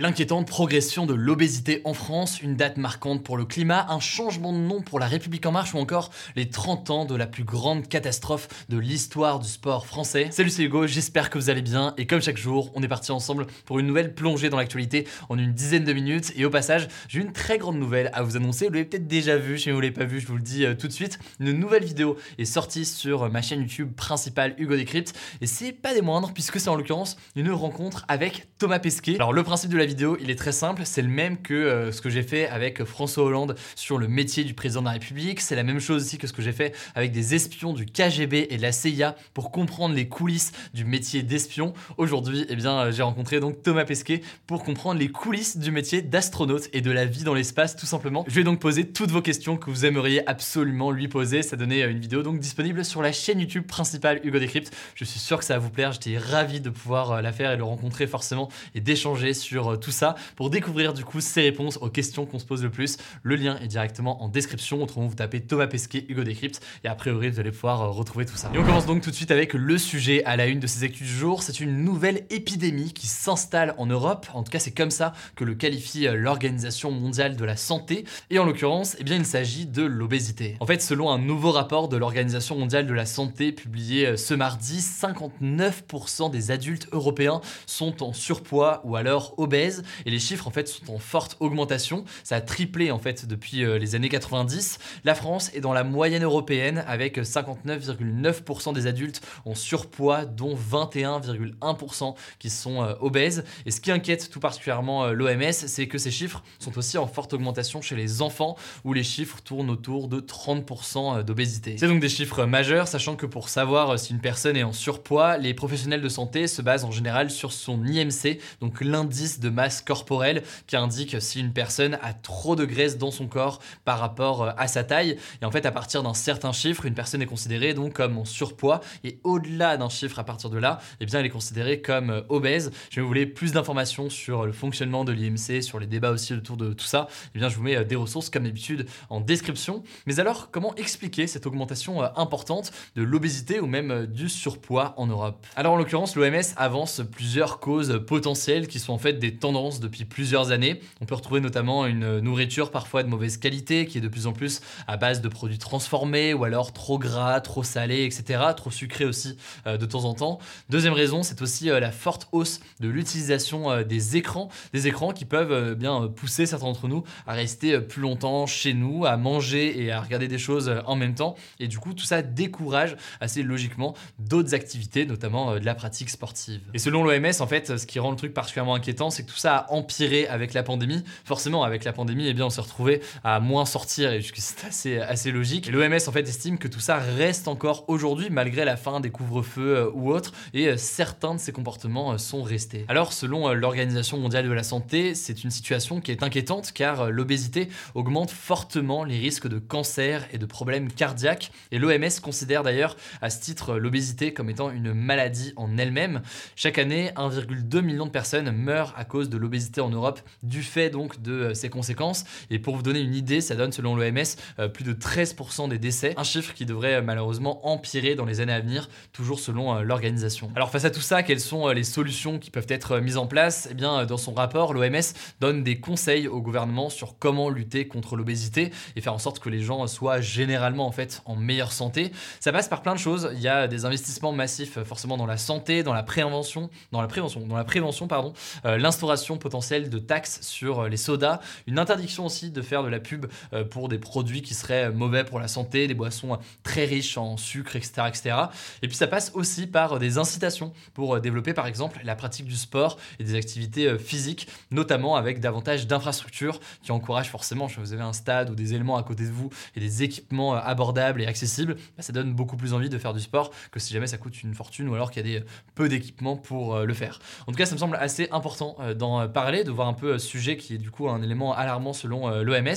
L'inquiétante progression de l'obésité en France, une date marquante pour le climat, un changement de nom pour la République en marche ou encore les 30 ans de la plus grande catastrophe de l'histoire du sport français. Salut c'est Hugo, j'espère que vous allez bien et comme chaque jour, on est parti ensemble pour une nouvelle plongée dans l'actualité en une dizaine de minutes et au passage, j'ai une très grande nouvelle à vous annoncer, vous l'avez peut-être déjà vu, si vous l'avez pas vu, je vous le dis euh, tout de suite, une nouvelle vidéo est sortie sur ma chaîne YouTube principale Hugo Décrypte et c'est pas des moindres puisque c'est en l'occurrence une rencontre avec Thomas Pesquet. Alors le principe de la vidéo, il est très simple, c'est le même que euh, ce que j'ai fait avec François Hollande sur le métier du président de la République, c'est la même chose aussi que ce que j'ai fait avec des espions du KGB et de la CIA pour comprendre les coulisses du métier d'espion. Aujourd'hui, eh bien, euh, j'ai rencontré donc Thomas Pesquet pour comprendre les coulisses du métier d'astronaute et de la vie dans l'espace tout simplement. Je vais donc poser toutes vos questions que vous aimeriez absolument lui poser. Ça donnait euh, une vidéo donc disponible sur la chaîne YouTube principale Hugo Décrypte. Je suis sûr que ça va vous plaire. J'étais ravi de pouvoir la faire et le rencontrer forcément et d'échanger sur euh, tout ça pour découvrir du coup ses réponses aux questions qu'on se pose le plus. Le lien est directement en description. Autrement, vous tapez Thomas Pesquet Hugo Décrypte et a priori vous allez pouvoir euh, retrouver tout ça. Et on commence donc tout de suite avec le sujet à la une de ces actus du jour. C'est une nouvelle épidémie qui s'installe en Europe. En tout cas, c'est comme ça que le qualifie euh, l'Organisation mondiale de la santé. Et en l'occurrence, eh bien, il s'agit de l'obésité. En fait, selon un nouveau rapport de l'Organisation mondiale de la santé publié ce mardi, 59% des adultes européens sont en surpoids ou alors obèses. Et les chiffres, en fait, sont en forte augmentation. Ça a triplé, en fait, depuis euh, les années 90. La France est dans la moyenne européenne avec 59,9% des adultes en surpoids, dont 21,1% qui sont euh, obèses. Et ce qui inquiète tout particulièrement euh, l'OMS, c'est que ces chiffres sont aussi en forte augmentation chez les enfants, où les chiffres tournent autour de 30% euh, d'obésité. C'est donc des chiffres majeurs, sachant que pour savoir si une personne est en surpoids, les professionnels de santé se basent en général sur son IMC, donc l'indice de masse corporelle, qui indique si une personne a trop de graisse dans son corps par rapport à sa taille. Et en fait, à partir d'un certain chiffre, une personne est considérée donc comme en surpoids, et au-delà d'un chiffre à partir de là, eh bien, elle est considérée comme euh, obèse. Si vous voulez plus d'informations sur le fonctionnement de l'IMC, sur les débats aussi autour de tout ça, eh bien, je vous mets euh, des ressources comme d'habitude en description. Mais alors, comment expliquer cette augmentation euh, importante de l'obésité ou même euh, du surpoids en Europe? Alors, en l'occurrence, l'OMS avance plusieurs causes potentielles qui sont en fait des tendances depuis plusieurs années. On peut retrouver notamment une nourriture parfois de mauvaise qualité qui est de plus en plus à base de produits transformés ou alors trop gras, trop salé, etc. Trop sucré aussi euh, de temps en temps. Deuxième raison, c'est aussi euh, la forte hausse de l'utilisation euh, des écrans, des écrans qui peuvent bien pousser certains d'entre nous à rester plus longtemps chez nous, à manger et à regarder des choses en même temps. Et du coup, tout ça décourage assez logiquement d'autres activités, notamment de la pratique sportive. Et selon l'OMS, en fait, ce qui rend le truc particulièrement inquiétant, c'est que tout ça a empiré avec la pandémie. Forcément, avec la pandémie, eh bien, on s'est retrouvé à moins sortir et c'est assez, assez logique. L'OMS, en fait, estime que tout ça reste encore aujourd'hui, malgré la fin des couvre-feux euh, ou autres, et euh, certains de ces comportements euh, sont restés. Alors, selon l'Organisation mondiale de la santé, c'est une situation qui est inquiétante car l'obésité augmente fortement les risques de cancer et de problèmes cardiaques. Et l'OMS considère d'ailleurs à ce titre l'obésité comme étant une maladie en elle-même. Chaque année, 1,2 million de personnes meurent à cause de l'obésité en Europe du fait donc de euh, ses conséquences. Et pour vous donner une idée, ça donne selon l'OMS euh, plus de 13% des décès, un chiffre qui devrait euh, malheureusement empirer dans les années à venir, toujours selon euh, l'organisation. Alors face à tout ça, quelles sont euh, les solutions qui peuvent être euh, mises en place? Eh bien, euh, dans son rapport, l'OMS donne des conseils au gouvernement sur comment lutter contre l'obésité et faire en sorte que les gens soient généralement en fait en meilleure santé. Ça passe par plein de choses. Il y a des investissements massifs euh, forcément dans la santé, dans la prévention, dans la prévention, dans la prévention pardon, euh, l'instauration potentielle de taxes sur les sodas, une interdiction aussi de faire de la pub pour des produits qui seraient mauvais pour la santé, des boissons très riches en sucre, etc., etc. Et puis ça passe aussi par des incitations pour développer par exemple la pratique du sport et des activités physiques, notamment avec davantage d'infrastructures qui encouragent forcément, si vous avez un stade ou des éléments à côté de vous et des équipements abordables et accessibles, bah, ça donne beaucoup plus envie de faire du sport que si jamais ça coûte une fortune ou alors qu'il y a des peu d'équipements pour le faire. En tout cas, ça me semble assez important d'en parler, de voir un peu ce sujet qui est du coup un élément alarmant selon l'OMS.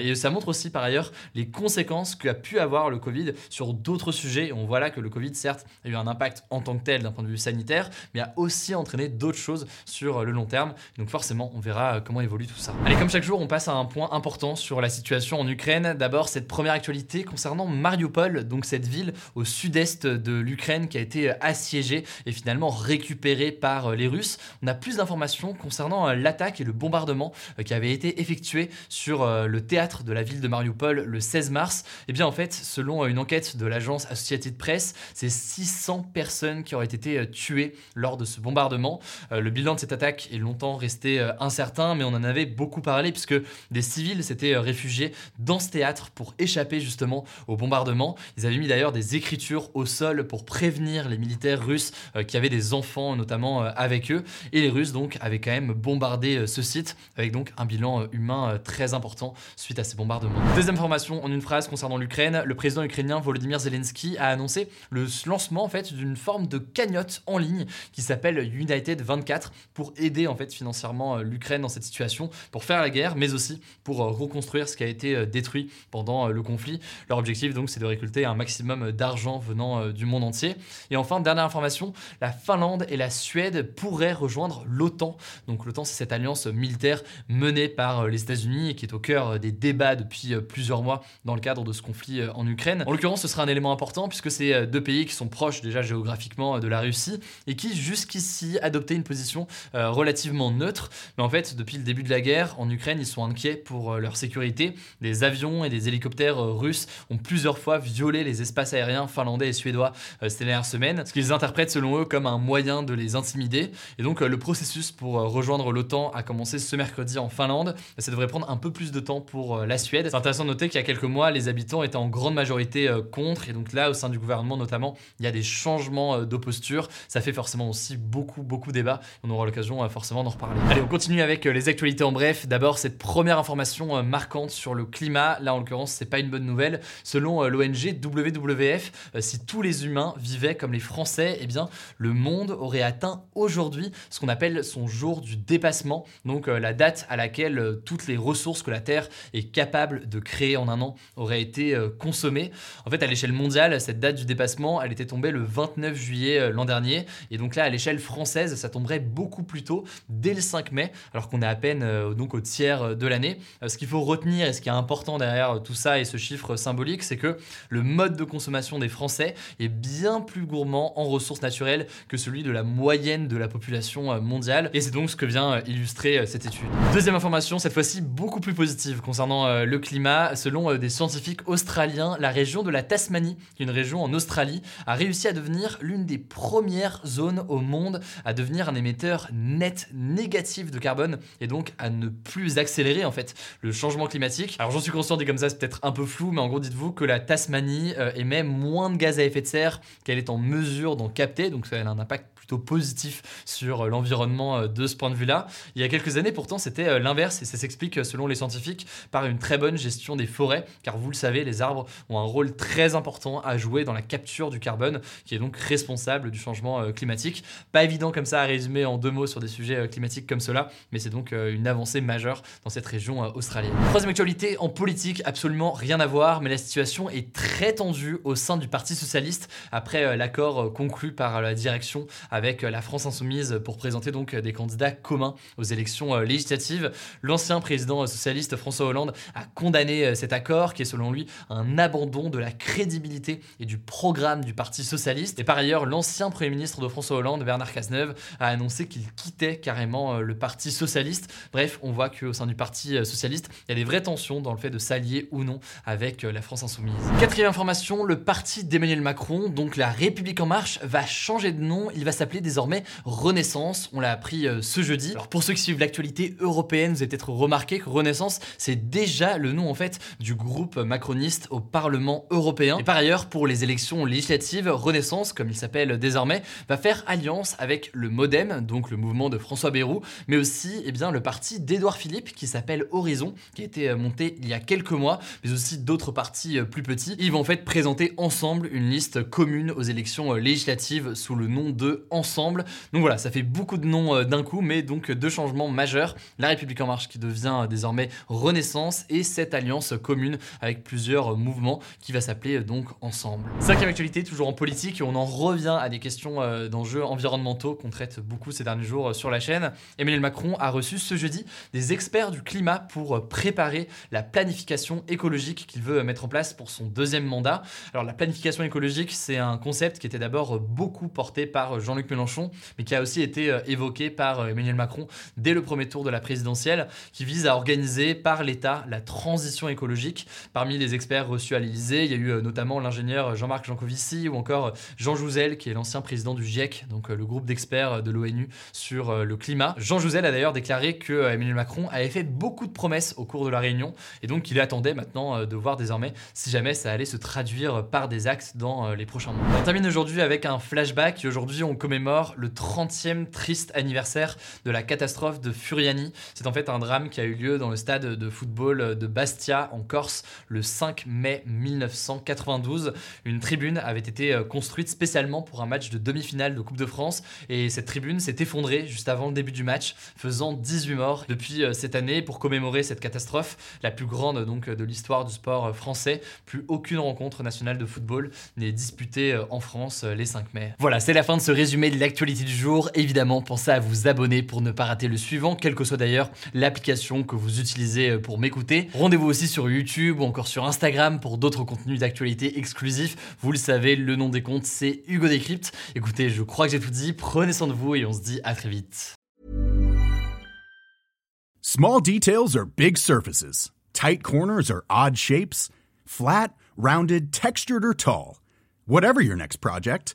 et ça montre aussi par ailleurs les conséquences qu'a pu avoir le Covid sur d'autres sujets. on voit là que le Covid, certes, a eu un impact en tant que tel d'un point de vue sanitaire, mais a aussi entraîné d'autres choses sur le long terme. Donc forcément, on verra comment évolue tout ça. Allez, comme chaque jour, on passe à un point important sur la situation en Ukraine. D'abord, cette première actualité concernant Mariupol, donc cette ville au sud-est de l'Ukraine qui a été assiégée et finalement récupérée par les Russes. On a plus d'informations concernant l'attaque et le bombardement qui avait été effectué sur le théâtre de la ville de Mariupol le 16 mars. Et eh bien en fait, selon une enquête de l'agence Associated Press, c'est 600 personnes qui auraient été tuées lors de ce bombardement. Le bilan de cette attaque est longtemps resté incertain, mais on en avait beaucoup parlé puisque des civils s'étaient réfugiés dans ce théâtre pour échapper justement au bombardement. Ils avaient mis d'ailleurs des écritures au sol pour prévenir les militaires russes qui avaient des enfants notamment avec eux. Et les Russes donc avaient quand même bombardé ce site avec donc un bilan humain très important suite à ces bombardements. Deuxième information en une phrase concernant l'Ukraine, le président ukrainien Volodymyr Zelensky a annoncé le lancement en fait d'une forme de cagnotte en ligne qui s'appelle United 24 pour aider en fait financièrement l'Ukraine dans cette situation, pour faire la guerre, mais aussi pour reconstruire ce qui a été détruit pendant le conflit. Leur objectif donc c'est de récolter un maximum d'argent venant du monde entier. Et enfin, dernière information, la Finlande et la Suède pourraient rejoindre l'OTAN. Donc l'OTAN c'est cette alliance militaire menée par les États-Unis et qui est au cœur des débats depuis plusieurs mois dans le cadre de ce conflit euh, en Ukraine. En l'occurrence, ce sera un élément important puisque c'est euh, deux pays qui sont proches déjà géographiquement euh, de la Russie et qui jusqu'ici adoptaient une position relativement neutre. Mais en fait, depuis le début de la guerre en Ukraine, ils sont inquiets pour leur sécurité. Des avions et des hélicoptères russes ont plusieurs fois violé les espaces aériens finlandais et suédois ces dernières semaines, ce qu'ils interprètent selon eux comme un moyen de les intimider. Et donc le processus pour rejoindre l'OTAN a commencé ce mercredi en Finlande. Ça devrait prendre un peu plus de temps pour la Suède. C'est intéressant de noter qu'il y a quelques mois, les habitants étaient en grande majorité euh, contre. Et donc là, au sein du gouvernement notamment, il y a des changements euh, de posture. Ça fait forcément aussi beaucoup, beaucoup débat. On aura l'occasion euh, forcément d'en reparler. Allez, on continue avec les actualités en bref. D'abord, cette première information marquante sur le climat. Là, en l'occurrence, c'est pas une bonne nouvelle. Selon l'ONG WWF, si tous les humains vivaient comme les Français, eh bien, le monde aurait atteint aujourd'hui ce qu'on appelle son du dépassement. Donc, la date à laquelle toutes les ressources que la Terre est capable de créer en un an aurait été euh, consommée. En fait, à l'échelle mondiale, cette date du dépassement, elle était tombée le 29 juillet euh, l'an dernier. Et donc là, à l'échelle française, ça tomberait beaucoup plus tôt, dès le 5 mai, alors qu'on est à peine euh, donc au tiers de l'année. Ce qu'il faut retenir et ce qui est important derrière tout ça et ce chiffre symbolique, c'est que le mode de consommation des Français est bien plus gourmand en ressources naturelles que celui de la moyenne de la population mondiale. Et c'est donc ce que vient illustrer cette étude. Deuxième information, cette fois-ci beaucoup plus positive concernant le climat. Selon des scientifiques australiens, la région de la Tasmanie, une région en Australie, a réussi à devenir l'une des premières zones au monde à devenir un émetteur net négatif de carbone et donc à ne plus accélérer en fait le changement climatique. Alors j'en suis conscient, dit comme ça, c'est peut-être un peu flou, mais en gros dites-vous que la Tasmanie euh, émet moins de gaz à effet de serre qu'elle est en mesure d'en capter, donc ça a un impact positif sur euh, l'environnement euh, de ce point de vue-là. Il y a quelques années pourtant c'était l'inverse et ça s'explique selon les scientifiques par une très bonne gestion des forêts car vous le savez, les arbres ont un rôle très important à jouer dans la capture du carbone, qui est donc responsable du changement euh, climatique. Pas évident comme ça à résumer en deux mots sur des sujets euh, climatiques comme cela, mais c'est donc euh, une avancée majeure dans cette région australienne. Troisième actualité, en politique, absolument rien à voir, mais la situation est très tendue au sein du Parti Socialiste après l'accord conclu par la direction avec la France Insoumise pour présenter donc des candidats communs aux élections législatives. L'ancien président socialiste François Hollande a condamné cet accord qui est selon lui un abandon de la crédibilité et du programme du Parti Socialiste. Et par ailleurs, l'ancien Premier ministre de François Hollande, Bernard Cazeneuve, a annoncé qu'il quittait carrément euh, le Parti Socialiste. Bref, on voit qu'au sein du Parti euh, Socialiste, il y a des vraies tensions dans le fait de s'allier ou non avec euh, la France Insoumise. Quatrième information, le parti d'Emmanuel Macron, donc la République En Marche, va changer de nom. Il va s'appeler désormais Renaissance. On l'a appris euh, ce jeudi. Alors pour ceux qui suivent l'actualité européenne, vous avez peut-être remarqué que Renaissance, c'est déjà le nom en fait du groupe macroniste au Parlement européen. Et par ailleurs, pour les élections législatives, Renaissance, comme il s'appelle désormais, va faire alliance avec le MoDem, donc le mouvement de François Bayrou, mais aussi eh bien, le parti d'Édouard Philippe qui s'appelle Horizon, qui a été euh, monté il y a quelques mois, mais aussi d'autres partis euh, plus petits. Ils vont en fait présenter ensemble une liste commune aux élections législatives sous le nom de Donc voilà, ça fait beaucoup de noms d'un coup, mais donc deux changements majeurs. La République en marche qui devient désormais Renaissance et cette alliance commune avec plusieurs mouvements qui va s'appeler donc Ensemble. Cinquième actualité, toujours en politique, on en revient à des questions euh, d'enjeux environnementaux qu'on traite beaucoup ces derniers jours euh, sur la chaîne. Emmanuel Macron a reçu ce jeudi des experts du climat pour préparer la planification écologique qu'il veut mettre en place pour son deuxième mandat. Alors la planification écologique, c'est un concept qui était d'abord beaucoup porté par Jean-Luc Mélenchon, mais qui a aussi été euh, évoqué par Emmanuel Macron dès le premier tour de la présidentielle, qui vise à organiser par l'État la transition écologique. Parmi les experts reçus à l'Élysée, il y a eu notamment l'ingénieur Jean-Marc Jancovici ou encore Jean Jouzel, qui est l'ancien président du GIEC, donc le groupe d'experts de l'ONU sur le climat. Jean Jouzel a d'ailleurs déclaré que Emmanuel Macron avait fait beaucoup de promesses au cours de la réunion et donc il attendait maintenant de voir désormais si jamais ça allait se traduire par des actes dans les prochains mois. On termine aujourd'hui avec un flashback. Aujourd'hui, on commémore le 30e triste anniversaire de la catastrophe de Furiani. C'est en fait un drame qui a eu lieu dans le stade de football de Bastia en Corse le 5 mai 1992. Une tribune avait été euh, construite spécialement pour un match de demi-finale de Coupe de France et cette tribune s'est effondrée juste avant le début du match, faisant 18 morts. Depuis euh, cette année, pour commémorer cette catastrophe, la plus grande donc de l'histoire du sport français, plus aucune rencontre nationale de football n'est disputée euh, en France les 5 mai. Voilà, c'est la fin de ce résumé de l'actualité du jour. Évidemment, pensez à vous abonner pour ne pas rater le suivant, quelle que soit d'ailleurs l'application que vous utilisez pour m'écouter. Rendez-vous aussi sur YouTube ou encore sur Instagram pour d'autres contenus d'actualité exclusifs. Vous le savez, le nom des comptes, c'est Hugo Décrypte. Écoutez, je crois que j'ai tout dit. Prenez soin de vous et on se dit à très vite. Small details are big surfaces. Tight corners are odd shapes. Flat, rounded, textured or tall. Whatever your next project,